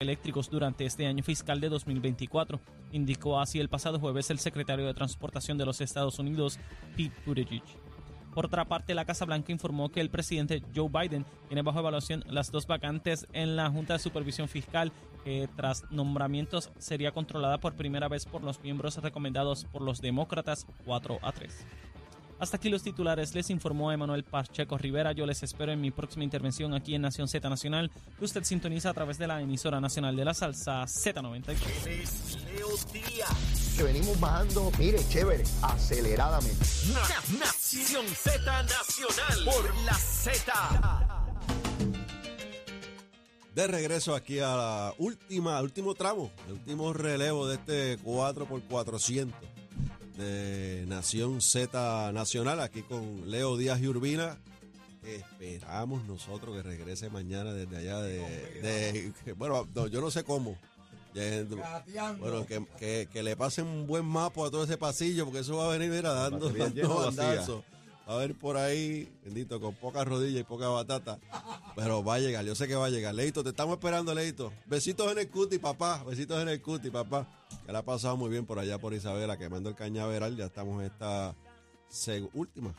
eléctricos durante este año fiscal de 2024, indicó así el pasado jueves el secretario de Transportación de los Estados Unidos, Pete Buttigieg. Por otra parte, la Casa Blanca informó que el presidente Joe Biden tiene bajo evaluación las dos vacantes en la Junta de Supervisión Fiscal, que tras nombramientos sería controlada por primera vez por los miembros recomendados por los demócratas 4 a 3. Hasta aquí los titulares, les informó Emanuel Pacheco Rivera. Yo les espero en mi próxima intervención aquí en Nación Z Nacional, que usted sintoniza a través de la emisora nacional de la salsa Z93. Leo Díaz. Que venimos bajando, mire, chévere, aceleradamente. Nación Z Nacional por la Z. De regreso aquí a la última, último tramo, el último relevo de este 4x400 de Nación Z Nacional, aquí con Leo Díaz y Urbina. Esperamos nosotros que regrese mañana desde allá de... de- bueno, no, yo no sé cómo. Bueno, que, que- que le pasen un buen mapa a todo ese pasillo, porque eso va a venir, mira, dando, dando bandazos. A ver por ahí, bendito, con poca rodilla y poca batata. Pero va a llegar, yo sé que va a llegar. Leito, te estamos esperando, Leito. Besitos en el cuti, papá. Besitos en el cuti, papá. Que la ha pasado muy bien por allá por Isabela, quemando el cañaveral. Ya estamos en esta última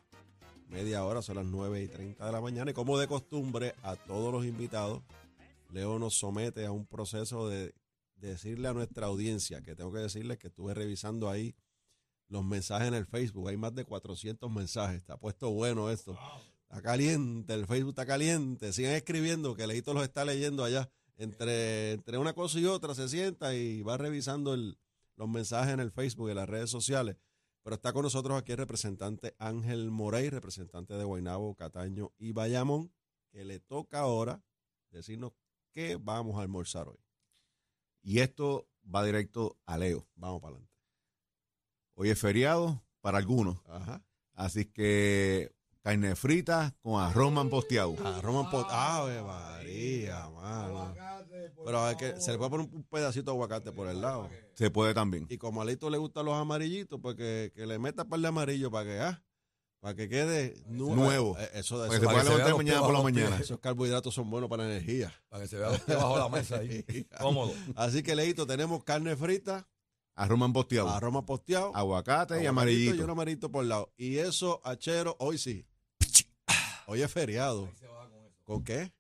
media hora, son las 9 y 30 de la mañana. Y como de costumbre, a todos los invitados, Leo nos somete a un proceso de decirle a nuestra audiencia, que tengo que decirles que estuve revisando ahí los mensajes en el Facebook. Hay más de 400 mensajes. Está puesto bueno esto. Está caliente, el Facebook está caliente. Sigan escribiendo, que Leito los está leyendo allá. Entre, entre una cosa y otra se sienta y va revisando el- los mensajes en el Facebook y en las redes sociales. Pero está con nosotros aquí el representante Ángel Morey, representante de Guaynabo, Cataño y Bayamón, que le toca ahora decirnos qué vamos a almorzar hoy. Y esto va directo a Leo. Vamos para adelante. Hoy es feriado para algunos. Ajá. Así que carne frita con arroz manposteado. Roman Pot. Ave María, mano. Pero hay que, se le puede poner un pedacito de aguacate por el lado. Se puede también. Y como a Leito le gustan los amarillitos, pues que, que le meta par de amarillo para que, ah, para que quede nu- Nuevo. Eh, Eso, Para que eso, se para pueda que se levantar vea los mañana por la mañana. esos carbohidratos son buenos para la energía. Para que se vea bajo la mesa ahí. Cómodo. Así que, Leito, tenemos carne frita, Arroz manposteado. aroma posteado, Aguacate y amarillito. y un amarillito por el lado. Y eso, achero, hoy sí. Hoy es feriado. ¿Con qué?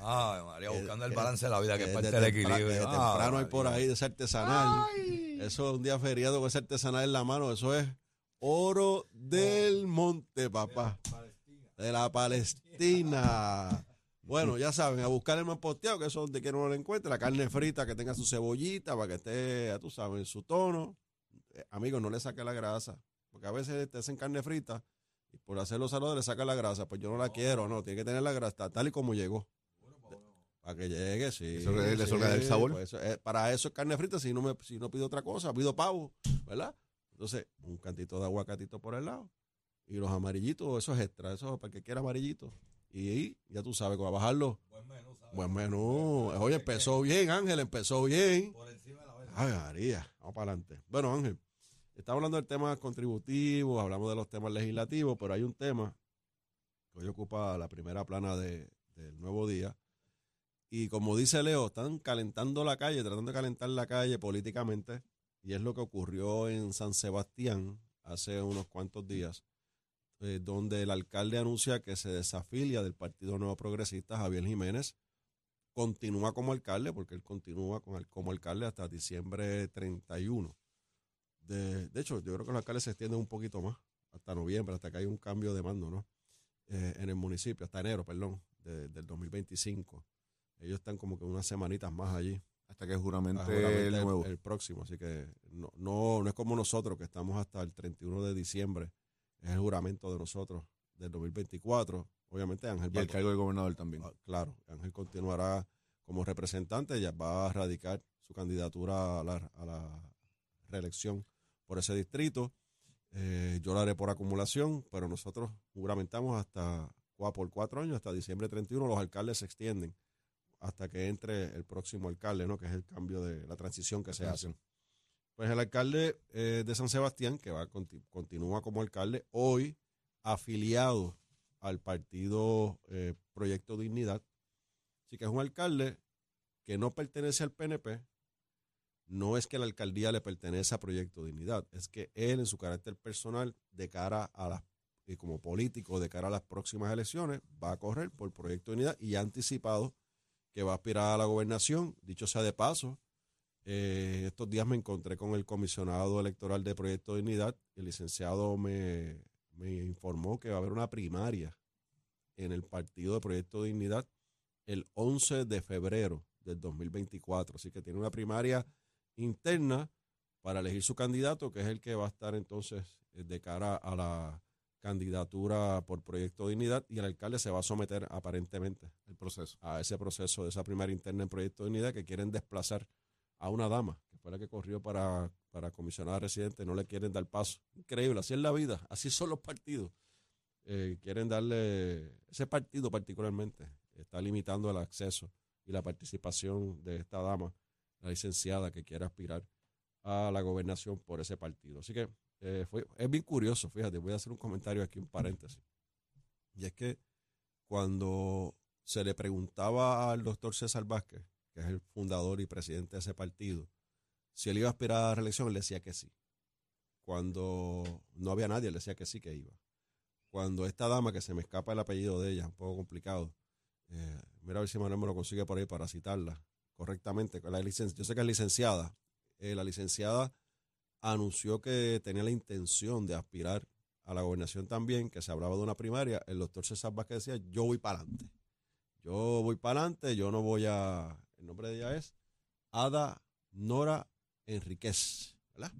Ay, María, Que- buscando el que- balance de la vida, que es Eh, parte de del equilibrio. de Ah, temprano hay por ahí de ese artesanal. Eso es un día feriado con ese artesanal en la mano. Eso es oro del monte, papá. De la Palestina. Bueno, ya saben, a buscar el más posteado, que eso es donde quiera uno lo encuentre. La carne frita, que tenga su cebollita, para que esté, ya tú sabes, en su tono. Eh, amigos, no le saque la grasa. Porque a veces te hacen carne frita y por hacerlo saludable le saca la grasa. Pues yo no la quiero, no. Tiene que tener la grasa tal y como llegó. Para que llegue, sí. Eso le- el sabor. pues eso, eh, para eso es carne frita, si no, me, si no pido otra cosa, pido pavo, ¿verdad? Entonces, un cantito de aguacatito por el lado. Y los amarillitos, eso es extra, eso es para que quiera amarillito. Y ya tú sabes, a bajarlo. Buen menú. Oye, empezó bien, Ángel, empezó bien. Ay, María, vamos para adelante. Bueno, Ángel, estamos hablando del tema contributivo, hablamos de los temas legislativos, pero hay un tema que hoy ocupa la primera plana de- del nuevo día. Y como dice Leo, están calentando la calle, tratando de calentar la calle políticamente. Y es lo que ocurrió en San Sebastián hace unos cuantos días, eh, donde el alcalde anuncia que se desafilia del Partido Nuevo Progresista, Javier Jiménez. Continúa como alcalde, porque él continúa con el- como alcalde hasta diciembre 31. De, de hecho, yo creo que los alcaldes se extienden un poquito más, hasta noviembre, hasta que hay un cambio de mando, ¿no? Eh, en el municipio, hasta enero, perdón, de- del 2025. Ellos están como que unas semanitas más allí. Hasta que juramente el nuevo. el próximo. Así que no, no, no es como nosotros que estamos hasta el 31 de diciembre. Es el juramento de nosotros del 2024. Obviamente Ángel y el cargo del gobernador también. Ah, Claro, Ángel continuará como representante, ya va a radicar su candidatura a la, a la reelección por ese distrito. Eh, yo lo haré por acumulación, pero nosotros juramentamos hasta por cuatro años, hasta diciembre 31. Los alcaldes se extienden hasta que entre el próximo alcalde, ¿no? que es el cambio de la transición que se hace. Pues el alcalde eh, de San Sebastián, que va a conti- continúa como alcalde, hoy afiliado al partido eh, Proyecto Dignidad, Así que es un alcalde que no pertenece al PNP, no es que la alcaldía le pertenece a Proyecto Dignidad, es que él en su carácter personal, de cara a las, y como político, de cara a las próximas elecciones, va a correr por Proyecto Dignidad y ha anticipado que va a aspirar a la gobernación, dicho sea de paso. Eh, estos días me encontré con el comisionado electoral de Proyecto Dignidad. El licenciado me, me informó que va a haber una primaria en el partido de Proyecto Dignidad el 11 de febrero del 2024. Así que tiene una primaria interna para elegir su candidato, que es el que va a estar entonces eh, de cara a la candidatura por Proyecto Dignidad y el alcalde se va a someter aparentemente El proceso. a ese proceso de esa primaria interna en Proyecto Dignidad que quieren desplazar a una dama, que fue la que corrió para, para comisionada residente, no le quieren dar paso. Increíble, así es la vida, así son los partidos. Eh, quieren darle, ese partido particularmente, está limitando el acceso y la participación de esta dama, la licenciada que quiere aspirar a la gobernación por ese partido. Así que eh, fue, es bien curioso, fíjate, voy a hacer un comentario aquí, un paréntesis. Y es que cuando se le preguntaba al doctor César Vázquez, que es el fundador y presidente de ese partido, si él iba a aspirar a la reelección, él decía que sí. Cuando no había nadie, él decía que sí que iba. Cuando esta dama, que se me escapa el apellido de ella, un poco complicado, eh, mira a ver si Manuel me lo consigue por ahí para citarla correctamente. La yo sé que es licenciada. Eh, la licenciada anunció que tenía la intención de aspirar a la gobernación también, que se hablaba de una primaria. El doctor César Vázquez decía, yo voy para adelante. Yo voy para adelante, yo no voy a... El nombre de ella es Ada Nora Enríquez, ¿verdad?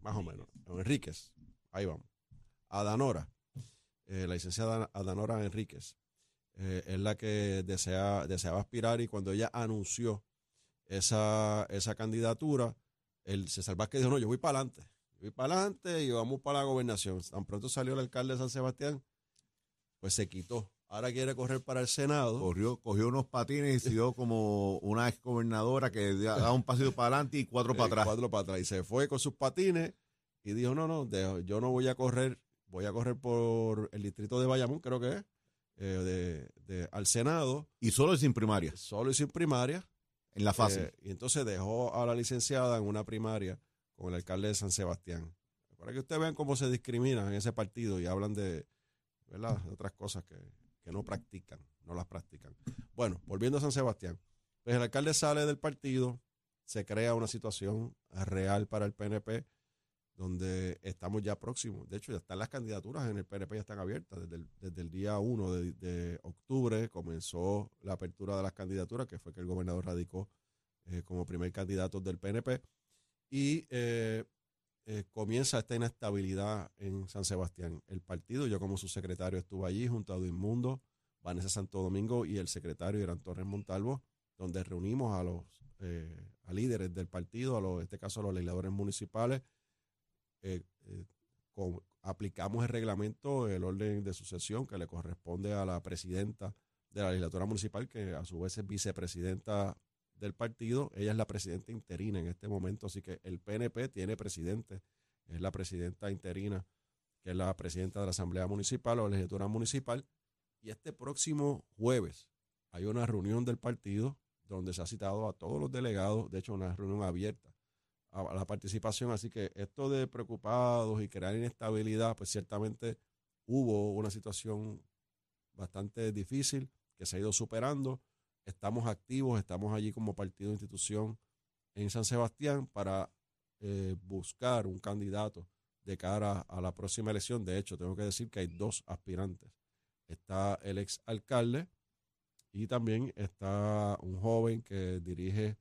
Más o menos. Enríquez, ahí vamos. Ada Nora, eh, la licenciada Ada Nora Enríquez, eh, es la que desea, deseaba aspirar y cuando ella anunció esa, esa candidatura, el César Vázquez dijo, no, yo voy para adelante. Voy para adelante y vamos para la gobernación. Tan pronto salió el alcalde de San Sebastián, pues se quitó. Ahora quiere correr para el Senado. Corrió, cogió unos patines y siguió como una ex gobernadora que da un pasito para adelante y cuatro eh, para atrás. Cuatro para atrás. Y se fue con sus patines y dijo, no, no, yo no voy a correr, voy a correr por el distrito de Bayamón, creo que es, eh, de, de- al Senado, Y solo y sin primarias, solo y sin primaria. en la fase. Eh, y entonces dejó a la licenciada en una primaria con el alcalde de San Sebastián. Para que ustedes vean cómo se discriminan en ese partido y hablan de, ¿verdad? de otras cosas que, que no practican, no las practican. Bueno, volviendo a San Sebastián. Pues el alcalde sale del partido, se crea una situación real para el PNP, donde estamos ya próximos. De hecho, ya están las candidaturas en el PNP, ya están abiertas. Desde el, desde el día 1 de, de octubre comenzó la apertura de las candidaturas, que fue que el gobernador radicó eh, como primer candidato del PNP. Y eh, eh, comienza esta inestabilidad en San Sebastián. El partido, yo como su secretario estuve allí junto a Mundo, Vanessa Santo Domingo y el secretario Irán Torres Montalvo, donde reunimos a los eh, a líderes del partido, a los, en este caso a los legisladores municipales, eh, aplicamos el reglamento, el orden de sucesión que le corresponde a la presidenta de la legislatura municipal, que a su vez es vicepresidenta del partido. Ella es la presidenta interina en este momento, así que el PNP tiene presidente, es la presidenta interina, que es la presidenta de la Asamblea Municipal o la legislatura municipal. Y este próximo jueves hay una reunión del partido donde se ha citado a todos los delegados, de hecho una reunión abierta a la participación. Así que esto de preocupados y crear inestabilidad, pues ciertamente hubo una situación bastante difícil que se ha ido superando. Estamos activos, estamos allí como partido institución en San Sebastián para eh, buscar un candidato de cara a la próxima elección. De hecho, tengo que decir que hay dos aspirantes. Está el ex alcalde y también está un joven que dirige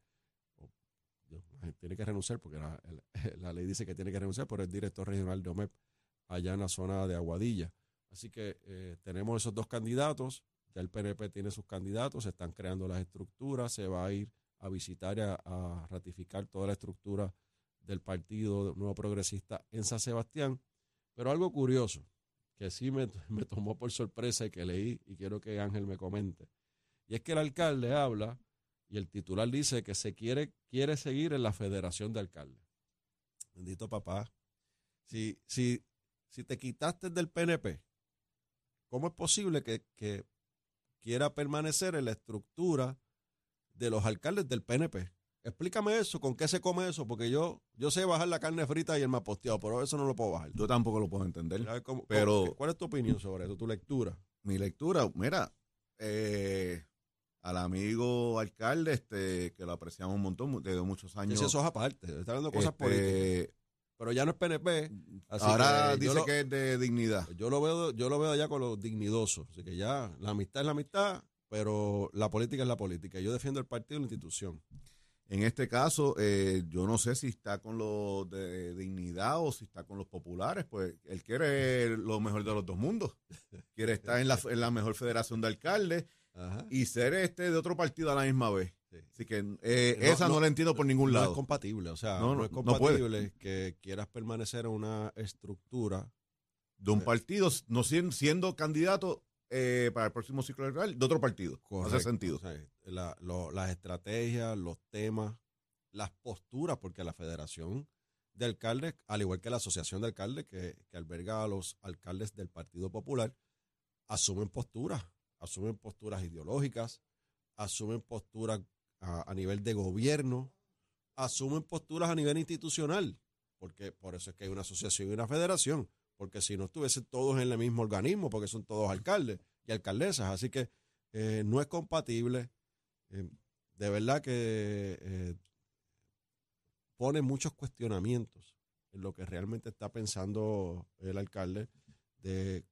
Dios, tiene que renunciar porque la ley dice que tiene que renunciar, pero es director regional de OMEP allá en la zona de Aguadilla. Así que eh, tenemos esos dos candidatos, ya el PNP tiene sus candidatos, se están creando las estructuras, se va a ir a visitar y a, a ratificar toda la estructura del Partido Nuevo Progresista en San Sebastián. Pero algo curioso, que sí me, me tomó por sorpresa y que leí y quiero que Ángel me comente, y es que el alcalde habla y el titular dice que se quiere, quiere seguir en la Federación de Alcaldes. Bendito papá. Si, si, si te quitaste del PNP, ¿cómo es posible que, que, quiera permanecer en la estructura de los alcaldes del PNP. Explícame eso, ¿con qué se come eso? Porque yo, yo sé bajar la carne frita y el maposteado, pero eso no lo puedo bajar. Yo tampoco lo puedo entender. A ver, ¿cómo- Pero- cómo- ¿Cuál es tu opinión sobre eso, tu lectura? Mi lectura, mira, eh, al amigo alcalde, este, que lo apreciamos un montón, desde muchos años. Eso es aparte, está hablando de cosas este, políticas. Pero ya no es PNP. así ahora que dice lo- que es de dignidad. Yo lo veo, yo lo veo allá con los dignidosos. Así que ya la amistad es la amistad, pero la política es la política. Yo defiendo el partido y la institución. En este caso, eh, yo no sé si está con los de dignidad o si está con los populares, pues él quiere lo mejor de los dos mundos. Quiere estar en la, en la mejor federación de alcaldes Ajá. y ser este de otro partido a la misma vez. Sí. Así que eh, No, esa no, no, la entiendo por ningún No lado. es compatible, o sea, No, no, no, es no compatible que quieras permanecer en una estructura. de un partido, no siendo, siendo candidato eh, para el próximo ciclo electoral de otro partido. No hace correcto, sentido. o sea, la- lo- las estrategias, los temas, las posturas, porque la federación de alcaldes, al igual que la asociación de alcaldes que, que alberga a los alcaldes del Partido Popular, asumen posturas, asumen posturas ideológicas, asumen posturas a, nivel de gobierno, asumen posturas a nivel institucional, porque por eso es que hay una asociación y una federación, porque si no estuviesen todos en el mismo organismo, porque son todos alcaldes y alcaldesas, así que eh, no es compatible. Eh, de verdad que eh, pone muchos cuestionamientos en lo que realmente está pensando el alcalde de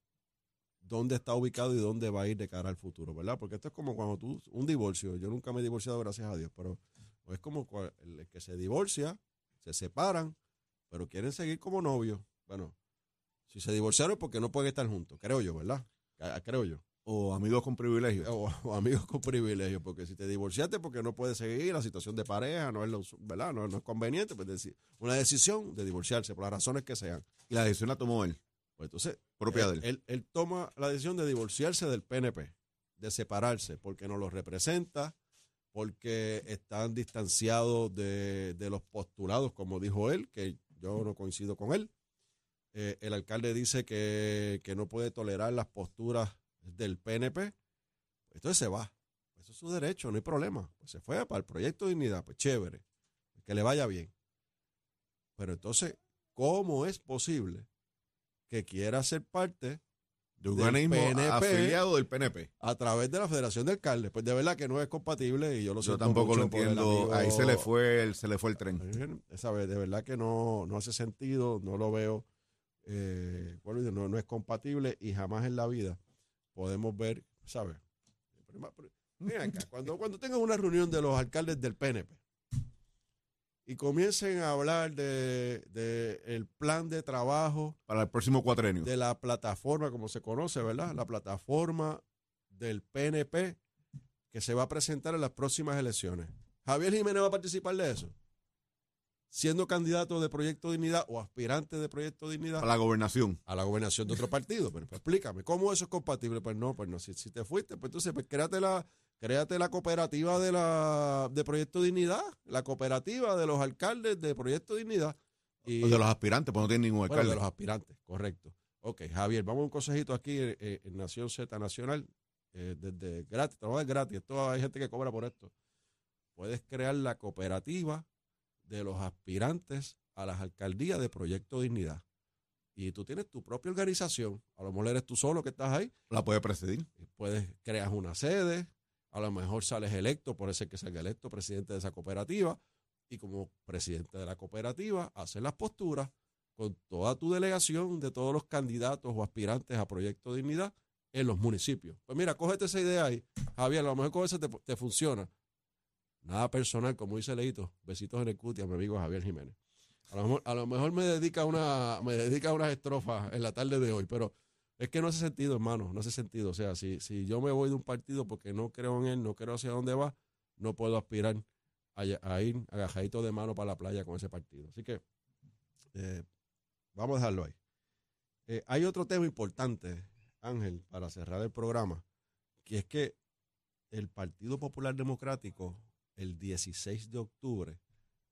dónde está ubicado y dónde va a ir de cara al futuro, ¿verdad? Porque esto es como cuando tú, un divorcio, yo nunca me he divorciado, gracias a Dios, pero es como el que se divorcia, se separan, pero quieren seguir como novios. Bueno, si se divorciaron es porque no pueden estar juntos, creo yo, ¿verdad? Ah, Creo yo. O amigos con privilegios. O, o amigos con privilegios, porque si te divorciaste porque no puedes seguir la situación de pareja, no es, lo, ¿verdad? No, no es conveniente, pues una decisión de divorciarse por las razones que sean. Y la decisión la tomó él, Pues entonces, propia de él, él. él- toma la decisión de divorciarse del PNP, de separarse, porque no los representa, porque están distanciados de, de los postulados, como dijo él, que yo no coincido con él. Eh, el alcalde dice que, que no puede tolerar las posturas del PNP. Entonces se va. Eso es su derecho, no hay problema. Pues se fue para el proyecto de dignidad, pues chévere, que le vaya bien. Pero entonces, ¿cómo es posible que quiera ser parte De un organismo PNP. afiliado del PNP. a través de la Federación de Alcaldes? Pues de verdad que no es compatible y yo lo Yo siento tampoco lo entiendo. Ahí se le fue el, se le fue el tren. Esa vez, de verdad que no, no hace sentido, no lo veo, eh, bueno, no, no es compatible y jamás en la vida podemos ver, ¿sabes? Mira acá, cuando, cuando tengan una reunión de los alcaldes del PNP y comiencen a hablar de, de el plan de trabajo Para el próximo cuatrenio. de la plataforma, como se conoce, ¿verdad? La plataforma del PNP que se va a presentar en las próximas elecciones. Javier Jiménez va a participar de eso. Siendo candidato de Proyecto Dignidad o aspirante de Proyecto Dignidad Para la gobernación. a la gobernación de otro partido. Pero pues, explícame, ¿cómo eso es compatible? Pues no, pues no. Si, si te fuiste, pues entonces pues créate la, créate la cooperativa de la de Proyecto Dignidad, la cooperativa de los alcaldes de Proyecto Dignidad. Y, O de los aspirantes, pues no tiene ningún bueno, alcalde. de los aspirantes, correcto. Ok, Javier, vamos a un consejito aquí eh, eh, en Nación Z Nacional, eh, desde gratis, dar gratis, esto hay gente que cobra por esto. Puedes crear la cooperativa de los aspirantes a las alcaldías de Proyecto Dignidad. Y tú tienes tu propia organización, a lo mejor eres tú solo que estás ahí, La puede presidir. puedes creas una sede, a lo mejor sales electo, por ser que salga electo presidente de esa cooperativa, y como presidente de la cooperativa, haces las posturas con toda tu delegación de todos los candidatos o aspirantes a Proyecto Dignidad en los municipios. Pues mira, cógete esa idea ahí. Javier, a lo mejor con eso te, te funciona. Nada personal, como dice Leito. Besitos en el cuti a mi amigo Javier Jiménez. A lo mejor, a lo mejor me dedica una, me dedica unas estrofas en la tarde de hoy, pero es que no hace sentido, hermano, no hace sentido. O sea, si, si yo me voy de un partido porque no creo en él, no creo hacia dónde va, no puedo aspirar a, a ir agajadito de mano para la playa con ese partido. Así que eh, vamos a dejarlo ahí. Eh, hay otro tema importante, Ángel, para cerrar el programa, que es que el Partido Popular Democrático, el 16 de octubre,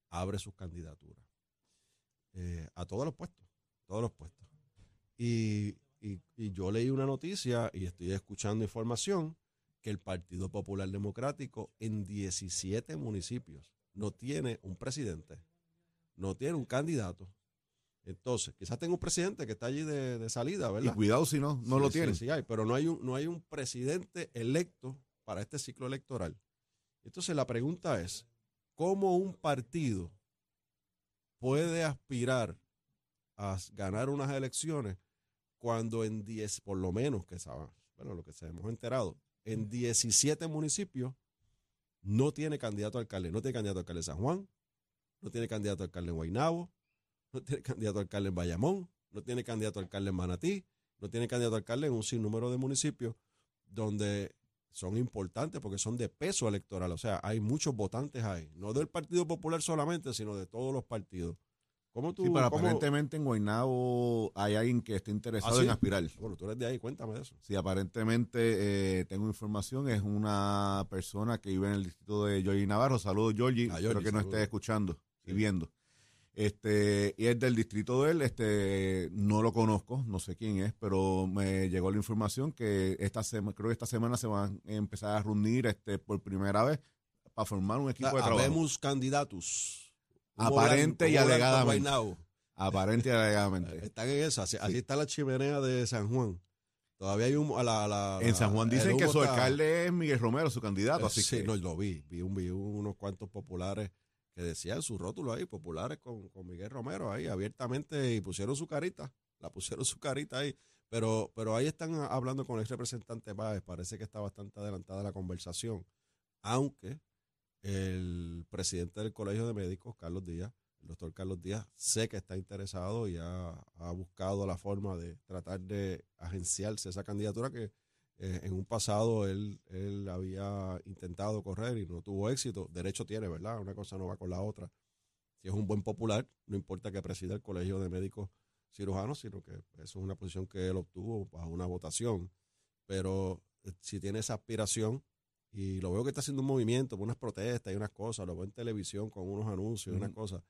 abre sus candidaturas eh, a todos los puestos, todos los puestos. Y, y- y yo leí una noticia y estoy escuchando información que el Partido Popular Democrático en 17 municipios no tiene un presidente, no tiene un candidato. Entonces, quizás tenga un presidente que está allí de, de salida, Y ¿verdad? cuidado si no, no Sí, lo sí, tienen. Sí, hay, pero no hay, un, no hay un presidente electo para este ciclo electoral. Entonces la pregunta es, ¿cómo un partido puede aspirar a ganar unas elecciones cuando en 10, por lo menos que sabe- bueno, lo que se hemos enterado, en 17 municipios no tiene candidato a alcalde, no tiene candidato a alcalde en San Juan, no tiene candidato a alcalde en Guaynabo, no tiene candidato a alcalde en Bayamón, no tiene candidato a alcalde en Manatí, no tiene candidato a alcalde en un sinnúmero de municipios donde son importantes porque son de peso electoral. O sea, hay muchos votantes ahí. No del Partido Popular solamente, sino de todos los partidos. ¿Cómo tú, Sí, pero cómo- aparentemente en Guaynabo hay alguien que está interesado ¿Ah, sí? en aspirar. Bueno, tú eres de ahí, cuéntame eso. Sí, aparentemente eh, tengo información, es una persona que vive en el distrito de Georgie Navarro. Saludos, Georgie. Ah, Espero Georgie, que nos saludos. esté escuchando y viendo. Este, y es del distrito de él, este, no lo conozco, no sé quién es, pero me llegó la información que esta semana, creo que esta semana se van a empezar a reunir este, por primera vez para formar un equipo de trabajo. Habemos candidatos. Aparente y ¿Cómo hablan con alegadamente. Aparente y alegadamente. Están en eso. Así, así está la chimenea de San Juan. Todavía hay un... a la- la- En San Juan dicen que humo su alcalde es Miguel Romero, su candidato, así sí, que no, lo vi. Vi, un, vi unos cuantos populares que decían su rótulo ahí, populares con, con Miguel Romero ahí, abiertamente, y pusieron su carita, la pusieron su carita ahí. Pero, pero ahí están hablando con el representante Báez, parece que está bastante adelantada la conversación. Aunque el presidente del Colegio de Médicos, Carlos Díaz, el doctor Carlos Díaz, sé que está interesado y ha, buscado la forma de tratar de agenciarse esa candidatura que eh, en un pasado él, él había intentado correr y no tuvo éxito. Derecho tiene, ¿verdad? Una cosa no va con la otra. Si es un buen popular, no importa que presida el Colegio de Médicos Cirujanos, sino que eso es una posición que él obtuvo bajo una votación. Pero eh, si tiene esa aspiración, y lo veo que está haciendo un movimiento, unas protestas y unas cosas, lo veo en televisión con unos anuncios y unas Ujú. cosas.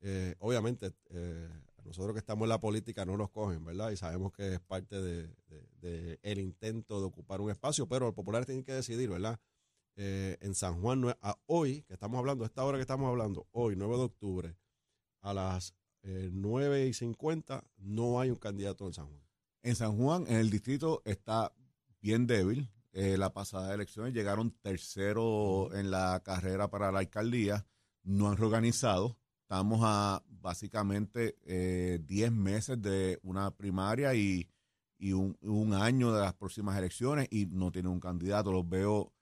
Eh, obviamente, eh, nosotros que estamos en la política no nos cogen, ¿verdad? Y sabemos que es parte de, de- de el intento de ocupar un espacio, pero los populares tienen que decidir, ¿verdad? Eh, en San Juan, no es- a hoy, que estamos hablando, a esta hora que estamos hablando, hoy, 9 de octubre, a las eh, 9 y 50, no hay un candidato en San Juan. En San Juan, en el distrito, está bien débil. Eh, la pasada elecciones llegaron tercero en la carrera para la alcaldía. No han reorganizado. Estamos a básicamente eh, 10 meses de una primaria y, y un, un año de las próximas elecciones y no tienen un candidato. Los veo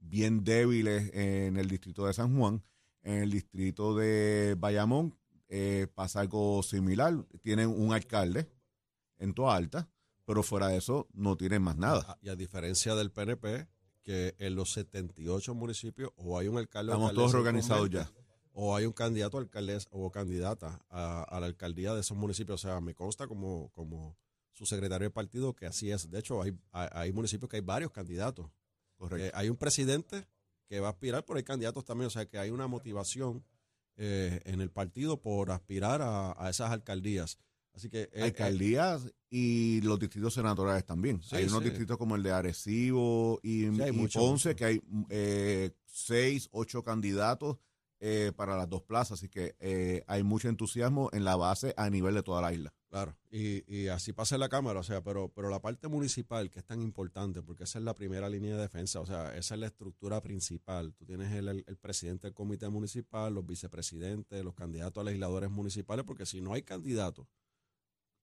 bien débiles en el distrito de San Juan. En el distrito de Bayamón eh, pasa algo similar. Tienen un alcalde en Toa Alta, pero fuera de eso no tienen más nada. Y a diferencia del PNP, que en los 78 municipios o hay un alcalde o Estamos todos incumbente, ya. o hay un candidato a alcaldesa o candidata a, a la alcaldía de esos municipios. O sea, me consta como, como su secretario de partido que así es. De hecho, hay, hay, hay municipios que hay varios candidatos. Correcto. Eh, hay un presidente que va a aspirar, pero hay candidatos también. O sea, que hay una motivación eh, en el partido por aspirar a, a esas alcaldías. Así que... eh, Alcaldías y los distritos senatoriales también. Sí, hay unos sí. distritos como el de Arecibo y, Sí, hay y mucho, Ponce mucho. que hay eh, seis, ocho candidatos eh, para las dos plazas. Así que eh, hay mucho entusiasmo en la base a nivel de toda la isla. Claro, y, y así pasa en la Cámara, o sea, pero, pero la parte municipal, que es tan importante, porque esa es la primera línea de defensa, o sea, esa es la estructura principal. Tú tienes el, el- el presidente del comité municipal, los vicepresidentes, los candidatos a legisladores municipales, porque si no hay candidatos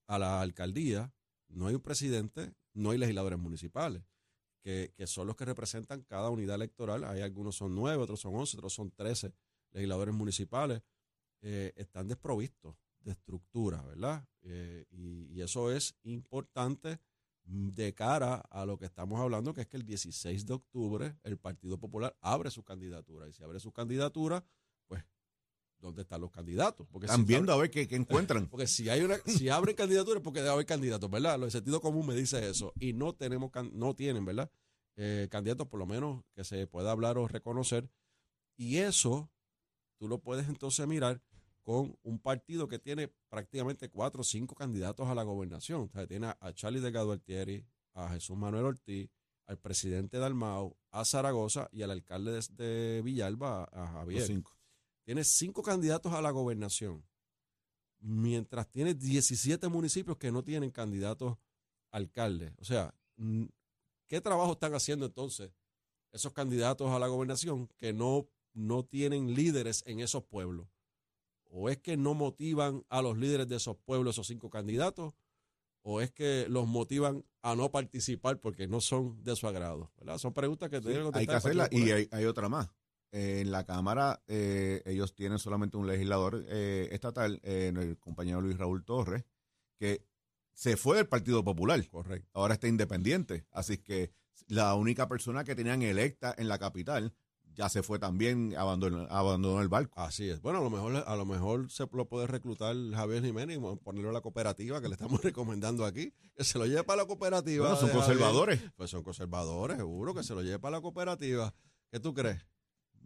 a la alcaldía, no hay un presidente, no hay legisladores municipales, que, que son los que representan cada unidad electoral. Hay algunos son nueve, otros son once, otros son trece legisladores municipales. eh, están desprovistos de estructura, ¿verdad? Eh, y, y eso es importante mm, de cara a lo que estamos hablando, que es que el 16 de octubre el Partido Popular abre su candidatura. Y si abre su candidatura, pues, ¿dónde están los candidatos? Porque Están si viendo abre- a ver qué, qué encuentran. porque si hay una, si abren candidaturas, porque debe haber candidatos, ¿verdad? El sentido común me dice eso. Y no tenemos, no tienen, ¿verdad? Eh, candidatos, por lo menos, que se pueda hablar o reconocer. Y eso, tú lo puedes entonces mirar con un partido que tiene prácticamente cuatro o cinco candidatos a la gobernación. O sea, tiene a Charlie Delgado Altieri, a Jesús Manuel Ortiz, al presidente Dalmau, a Zaragoza y al alcalde de, de Villalba, a Los Javier. cinco. Tienes cinco candidatos a la gobernación, mientras tienes 17 municipios que no tienen candidatos alcaldes. O sea, ¿qué trabajo están haciendo entonces esos candidatos a la gobernación que no, no tienen líderes en esos pueblos? ¿O es que no motivan a los líderes de esos pueblos, esos cinco candidatos? ¿O es que los motivan a no participar porque no son de su agrado? ¿verdad? Son preguntas que Sí, tienen hay que hacerla y hay, hay otra más. Eh, en la Cámara eh, ellos tienen solamente un legislador eh, estatal, eh, el compañero Luis Raúl Torres, que se fue del Partido Popular. Correcto. Ahora está independiente. Así que la única persona que tenían electa en la capital ya se fue también, abandonó, abandonó el barco. Así es. Bueno, a lo mejor, a lo mejor se lo puede reclutar Javier Jiménez y ponerlo a la cooperativa que le estamos recomendando aquí. Que se lo lleve para la cooperativa. Bueno, son Javier. conservadores. Pues son conservadores, seguro que se lo lleve para la cooperativa. ¿Qué tú crees?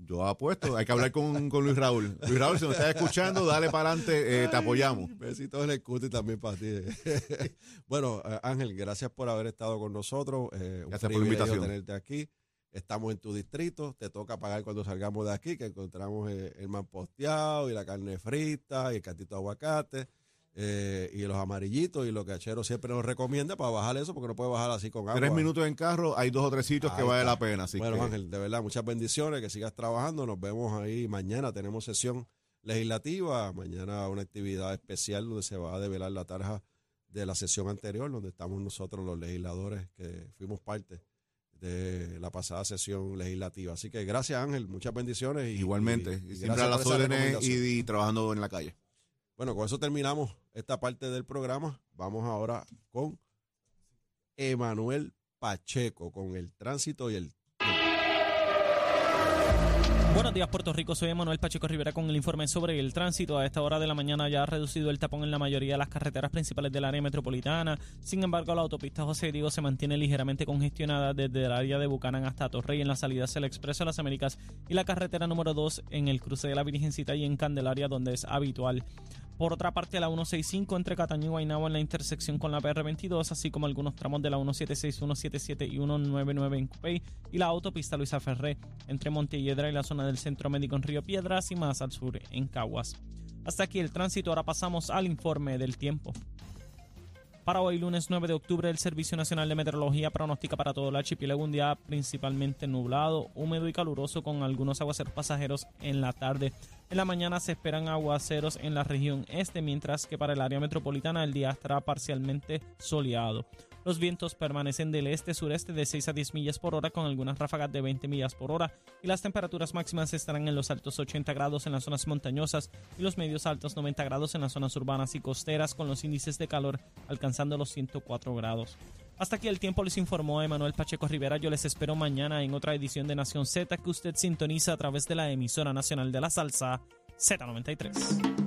Yo apuesto, hay que hablar con, con Luis Raúl. Luis Raúl, si nos estás escuchando, dale para adelante, eh, te apoyamos. Ay, Besitos en el cuti también para ti. bueno, eh, Ángel, gracias por haber estado con nosotros. Eh, un Gracias por la invitación. tenerte aquí. Estamos en tu distrito, te toca pagar cuando salgamos de aquí, que encontramos eh, el man posteado y la carne frita y el cantito de aguacate eh, y los amarillitos y lo que Achero siempre nos recomienda para bajar eso, porque no puede bajar así con agua. Tres minutos en carro, hay dos o tres sitios que vale está. la pena. Así bueno, que, Ángel, de verdad, muchas bendiciones, que sigas trabajando. Nos vemos ahí mañana. Tenemos sesión legislativa. Mañana una actividad especial donde se va a develar la tarja de la sesión anterior, donde estamos nosotros los legisladores que fuimos parte de la pasada sesión legislativa. Así que gracias, Ángel. Muchas bendiciones. y- igualmente, y- y siempre a las órdenes y trabajando en la calle. Bueno, con eso terminamos esta parte del programa. Vamos ahora con Emanuel Pacheco, con el tránsito y el Buenos días, Puerto Rico. Soy Manuel Pacheco Rivera con el informe sobre el tránsito. A esta hora de la mañana ya ha reducido el tapón en la mayoría de las carreteras principales del área metropolitana. Sin embargo, la autopista José Diego se mantiene ligeramente congestionada desde el área de Bucanán hasta Torrey en la salida hacia el Expreso de las Américas y la carretera número 2 en el cruce de la Virgencita y en Candelaria, donde es habitual. Por otra parte, la 165 entre Cataño y Guaynabo en la intersección con la PR22, así como algunos tramos de la 176, 177 y 199 en Cupey y la autopista Luisa Ferré entre Montelledra y la zona del Centro Médico en Río Piedras y más al sur en Caguas. Hasta aquí el tránsito, ahora pasamos al informe del tiempo. Para hoy, lunes 9 de octubre, el Servicio Nacional de Meteorología pronostica para todo el archipiélago un día principalmente nublado, húmedo y caluroso con algunos aguaceros pasajeros en la tarde. En la mañana se esperan aguaceros en la región este, mientras que para el área metropolitana el día estará parcialmente soleado. Los vientos permanecen del este-sureste de 6 a 10 millas por hora con algunas ráfagas de 20 millas por hora y las temperaturas máximas estarán en los altos 80 grados en las zonas montañosas y los medios altos 90 grados en las zonas urbanas y costeras con los índices de calor alcanzando los 104 grados. Hasta aquí el tiempo les informó Emanuel Pacheco Rivera. Yo les espero mañana en otra edición de Nación Z que usted sintoniza a través de la emisora nacional de la salsa Z93.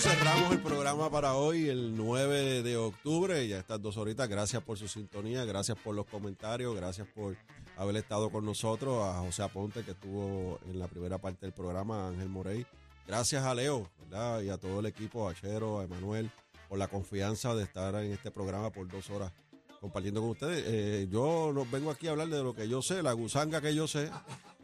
Cerramos el programa para hoy, el 9 de octubre. Ya estas dos horitas. Gracias por su sintonía, gracias por los comentarios, gracias por haber estado con nosotros. A José Aponte, que estuvo en la primera parte del programa, a Ángel Morey. Gracias a Leo, ¿verdad? Y a todo el equipo, a Chero, a Emanuel, por la confianza de estar en este programa por dos horas compartiendo con ustedes. Eh, yo no vengo aquí a hablar de lo que yo sé, la gusanga que yo sé,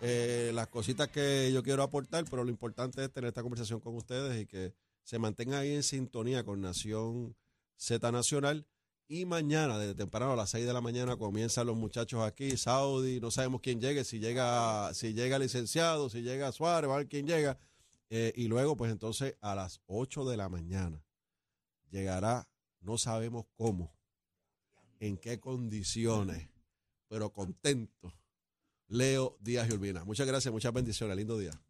eh, las cositas que yo quiero aportar, pero lo importante es tener esta conversación con ustedes y que se mantengan ahí en sintonía con Nación Z Nacional. Y mañana, desde temprano a las 6 de la mañana, comienzan los muchachos aquí, Saudi, no sabemos quién llegue, si llega, si llega licenciado, si llega Suárez, va a ver quién llega. Eh, y luego, pues entonces, a las 8 de la mañana llegará, no sabemos cómo, en qué condiciones, pero contento, Leo Díaz y Urbina. Muchas gracias, muchas bendiciones, lindo día.